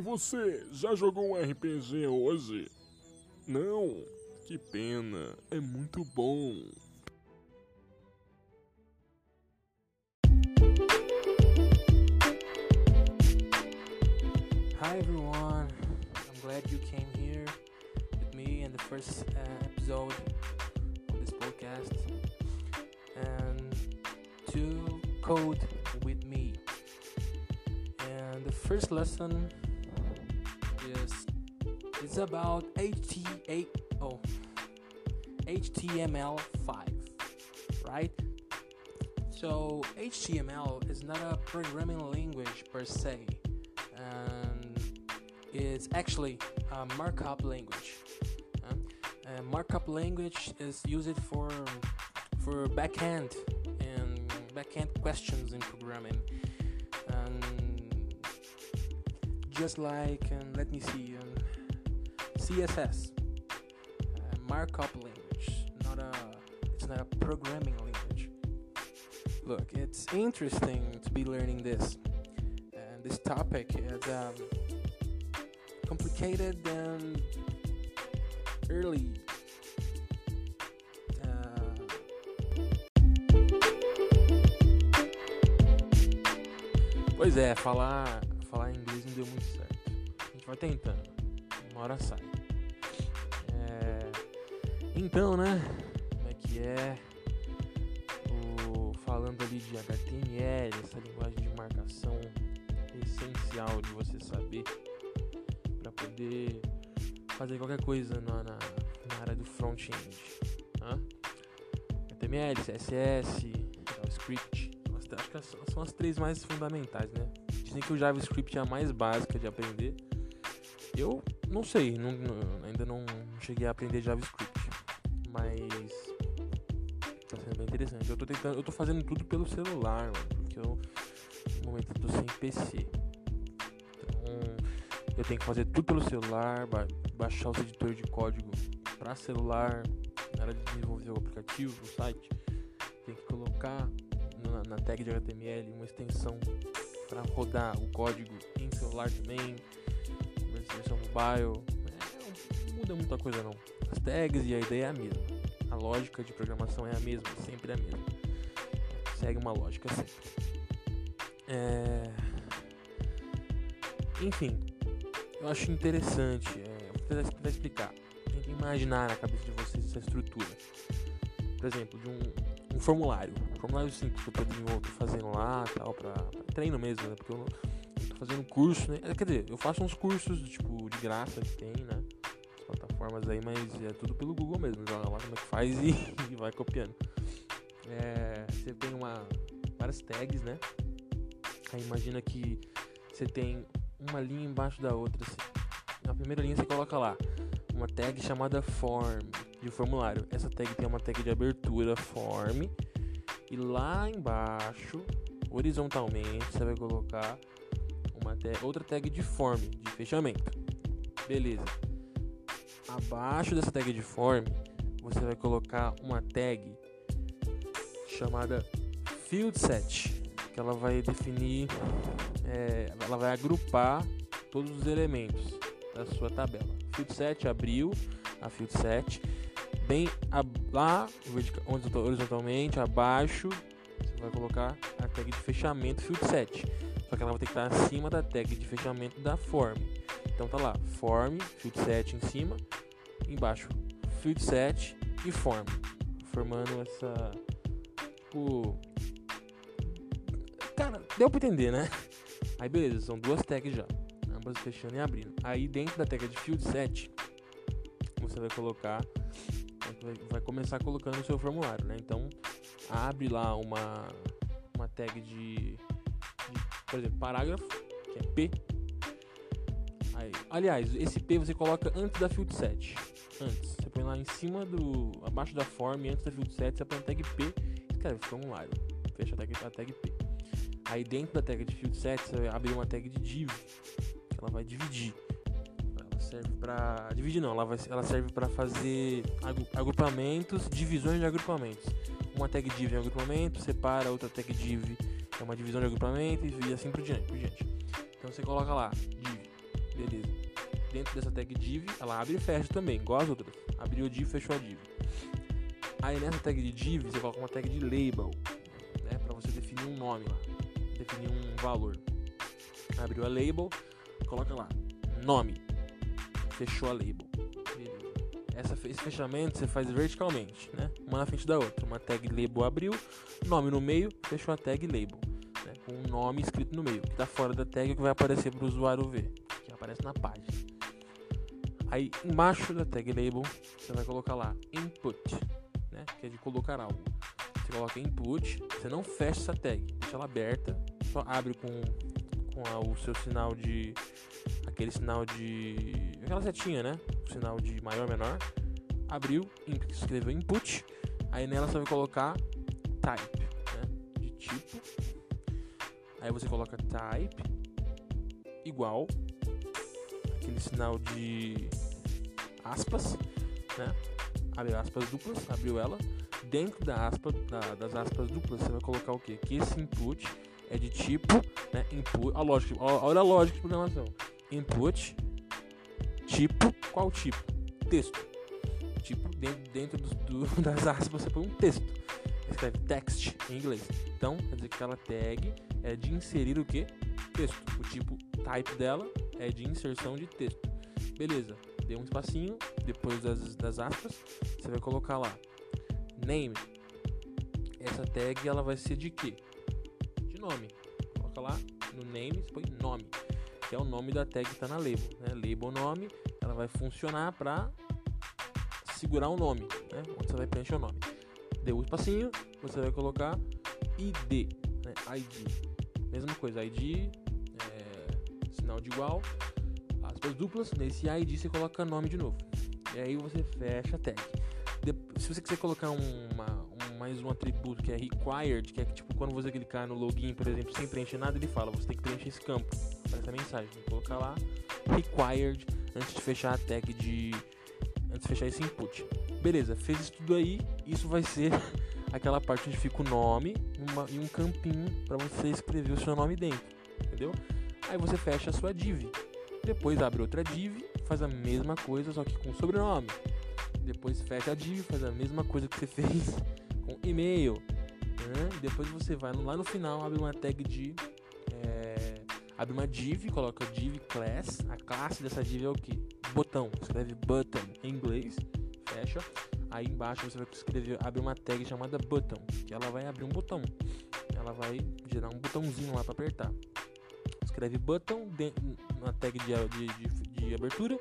Ei, você, já jogou um RPG hoje? Não? Que pena, é muito bom. Hi everyone, I'm glad you came here with me in the first uh, episode of this podcast and to code with me. And the first lesson it's about HT8 oh HTML5, right? So HTML is not a programming language per se and it's actually a markup language. A markup language is used for for backend and backend questions in programming. And just like um, let me see um, CSS, a markup language, not a it's not a programming language. Look, it's interesting to be learning this and this topic is um, complicated and early. Uh, Pois é, falar, falar inglês não deu muito certo. A gente vai tentando, uma hora sai. Então, né? Como é que é? O, falando ali de HTML, essa linguagem de marcação essencial de você saber para poder fazer qualquer coisa na, na, na área do front-end. Né? HTML, CSS, JavaScript. Acho que são, as três mais fundamentais, né? Dizem que o JavaScript é a mais básica de aprender. Eu não sei, não, ainda não cheguei a aprender JavaScript, mas tá sendo bem interessante. Eu tô tentando, eu tô fazendo tudo pelo celular, mano, porque eu no momento eu tô sem PC. Então, eu tenho que fazer tudo pelo celular, ba baixar os editores de código para celular, na hora de desenvolver o aplicativo, o site, tem que colocar na, na tag de HTML uma extensão para rodar o código em celular também, versão mobile. É, não muda muita coisa não. As tags e a ideia é a mesma. A lógica de programação é a mesma, sempre a mesma. Segue uma lógica sempre. É... Enfim, eu acho interessante. É, vou tentar, explicar. Tenta imaginar na cabeça de vocês essa estrutura. Por exemplo, de um, um formulário. Um formulário simples que eu tô, fazendo lá tal, pra, pra treino mesmo, né? Porque eu, eu tô fazendo curso, né? Quer dizer, eu faço uns cursos tipo de graça que tem, né? As plataformas aí, mas é tudo pelo Google mesmo. Joga lá como é que faz e, e vai copiando. É, você tem uma, várias tags, né? Aí imagina que você tem uma linha embaixo da outra. Assim. Na primeira linha você coloca lá uma tag chamada form de formulário. Essa tag tem uma tag de abertura form e lá embaixo, horizontalmente, você vai colocar uma tag, outra tag de form de fechamento. Beleza. Abaixo dessa tag de form, você vai colocar uma tag chamada field set que ela vai definir, é, ela vai agrupar todos os elementos da sua tabela. Field set abriu a field set, bem lá horizontalmente abaixo você vai colocar a tag de fechamento field set, só que ela vai ter que estar acima da tag de fechamento da form. Então tá lá form field set em cima, embaixo field set e form, formando essa tipo Cara, deu pra entender, né? Aí beleza, são duas tags já. Ambas fechando e abrindo. Aí dentro da tag de field set, você vai colocar. Vai começar colocando o seu formulário, né? Então abre lá uma, uma tag de, de por exemplo, parágrafo, que é P. Aí, aliás, esse P você coloca antes da field set. Antes. Você põe lá em cima do. abaixo da form, antes da field set, você põe a tag P e escreve formulário. Fecha a tag, a tag P. Aí dentro da tag de field set você abrir uma tag de div, que ela vai dividir. Ela serve para dividir não, ela, vai, ela serve para fazer agrupamentos, divisões de agrupamentos. Uma tag div é um agrupamento, separa outra tag div é uma divisão de agrupamento e assim por diante, por diante. Então você coloca lá div, Beleza. Dentro dessa tag div, ela abre e fecha também, igual as outras. Abriu a div, fechou a div. Aí nessa tag de div, você coloca uma tag de label, né, para você definir um nome lá, definir um valor. Abriu a label, coloca lá, nome. Fechou a label. Essa, esse fechamento você faz verticalmente, né? Uma na frente da outra. Uma tag label abriu, nome no meio, fechou a tag label. Né? Com um nome escrito no meio, que tá fora da tag que vai aparecer para o usuário ver, que aparece na página. Aí embaixo da tag label, você vai colocar lá input, né? Que é de colocar algo. Você coloca input, você não fecha essa tag, deixa ela aberta, só abre com, com a, o seu sinal de aquele sinal de. aquela setinha, né? O sinal de maior menor. Abriu, escreveu input. Aí nela você vai colocar type, né? De tipo. Aí você coloca type igual aquele sinal de aspas, né? Abre aspas duplas, abriu ela. Dentro da aspa, da, das aspas duplas, você vai colocar o que? Que esse input é de tipo, né? Input, a lógica, olha a lógica de programação input, tipo, qual tipo? Texto. Tipo, dentro, dentro do, do, das aspas você põe um texto. Escreve text em inglês. Então, quer dizer que aquela tag é de inserir o que? Texto. O tipo type dela é de inserção de texto. Beleza, deu um espacinho, depois das, das aspas, você vai colocar lá name. Essa tag ela vai ser de quê? De nome. Coloca lá no name, põe nome que é o nome da tag que está na label. Né? Label nome, ela vai funcionar para segurar o nome, né? onde você vai preencher o nome. Deu um espacinho, você vai colocar ID, né? ID. Mesma coisa, ID, sinal de igual, aspas duplas, nesse ID você coloca nome de novo. E aí você fecha a tag. De se você quiser colocar uma, um, mais um atributo que é required, que é tipo quando você clicar no login, por exemplo, sem preencher nada, ele fala, você tem que preencher esse campo essa mensagem. Vou colocar lá required antes de fechar a tag de antes de fechar esse input. Beleza, fez isso tudo aí, isso vai ser aquela parte onde fica o nome uma, e um campinho para você escrever o seu nome dentro, entendeu? Aí você fecha a sua div. Depois abre outra div, faz a mesma coisa só que com sobrenome. Depois fecha a div, faz a mesma coisa que você fez com e-mail. Né? Depois você vai lá no final, abre uma tag de abre uma div, coloca div class, a classe dessa div é o que? Botão, escreve button em inglês, fecha. Aí embaixo você vai escrever, abre uma tag chamada button, que ela vai abrir um botão. Ela vai gerar um botãozinho lá para apertar. Escreve button na tag de, de, de, de abertura.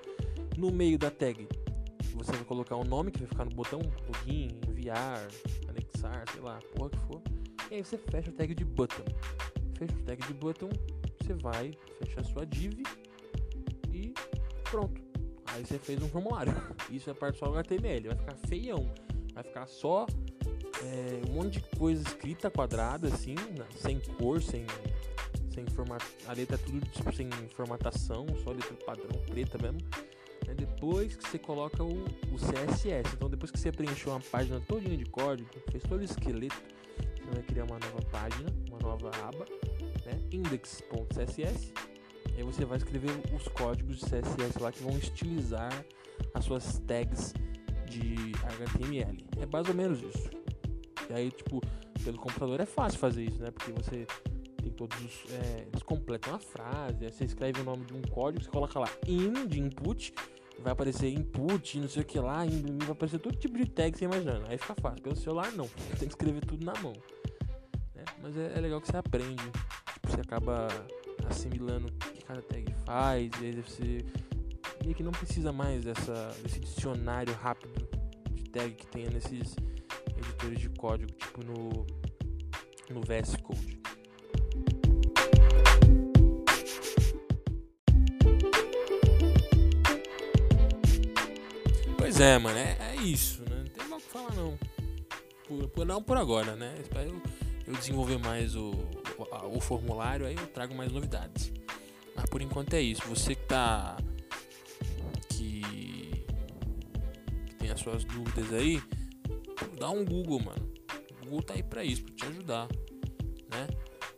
No meio da tag você vai colocar o um nome que vai ficar no botão, login, enviar, anexar, sei lá, porra que for. E aí você fecha o tag de button. Fecha o tag de button, você vai fechar sua div e pronto. Aí você fez um formulário. Isso é parte só do HTML. Vai ficar feião. Vai ficar só é, um monte de coisa escrita quadrada, assim, sem cor, sem, sem formato. A letra é tudo tipo, sem formatação, só letra padrão preta mesmo. Depois que você coloca o, o CSS. Então, depois que você preencheu uma página todinha de código, fez todo o esqueleto, você vai criar uma nova página, uma nova aba né, index.css. Aí você vai escrever os códigos de CSS lá que vão estilizar as suas tags de HTML. É mais ou menos isso. E aí, tipo, pelo computador é fácil fazer isso, né? Porque você tem todos os. É, eles completam a frase, você escreve o nome de um código, você coloca lá in de input, vai aparecer input, não sei o que lá, vai aparecer todo tipo de tag que você imagina. Aí fica fácil. Pelo celular, não. Tem que escrever tudo na mão. Né? Mas é, é legal que você aprende você acaba assimilando o que cada tag faz, e aí você meio que não precisa mais dessa, desse dicionário rápido de tag que tem nesses editores de código, tipo no, no VS Code. É, mano, é, é isso, né? Não tem mal o que falar não. Por, por, não por agora, né? Espero eu desenvolver mais o, o, o, formulário, aí eu trago mais novidades. Mas por enquanto é isso. Você que tá. que, que tem as suas dúvidas aí, dá um Google, mano. O Google tá aí pra isso, pra te ajudar. Né?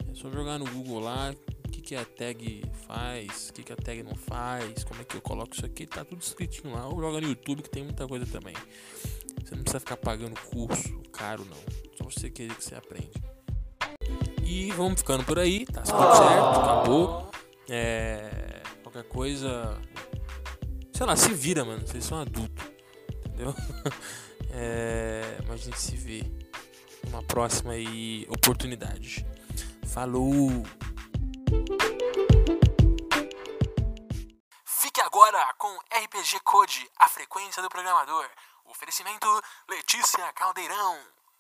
É só jogar no Google lá, que, que a tag faz, o que, que a tag não faz, como é que eu coloco isso aqui, tá tudo escritinho lá. Ou joga no YouTube que tem muita coisa também. Você não precisa ficar pagando curso caro não. Só você querer que você aprende. E vamos ficando por aí, tá tudo certo, acabou. É, qualquer coisa. Sei lá, se vira, mano. Vocês são adultos. Entendeu? É, mas a gente se vê numa próxima aí, oportunidade. Falou! RPG Code, a frequência do programador. Oferecimento Letícia Caldeirão.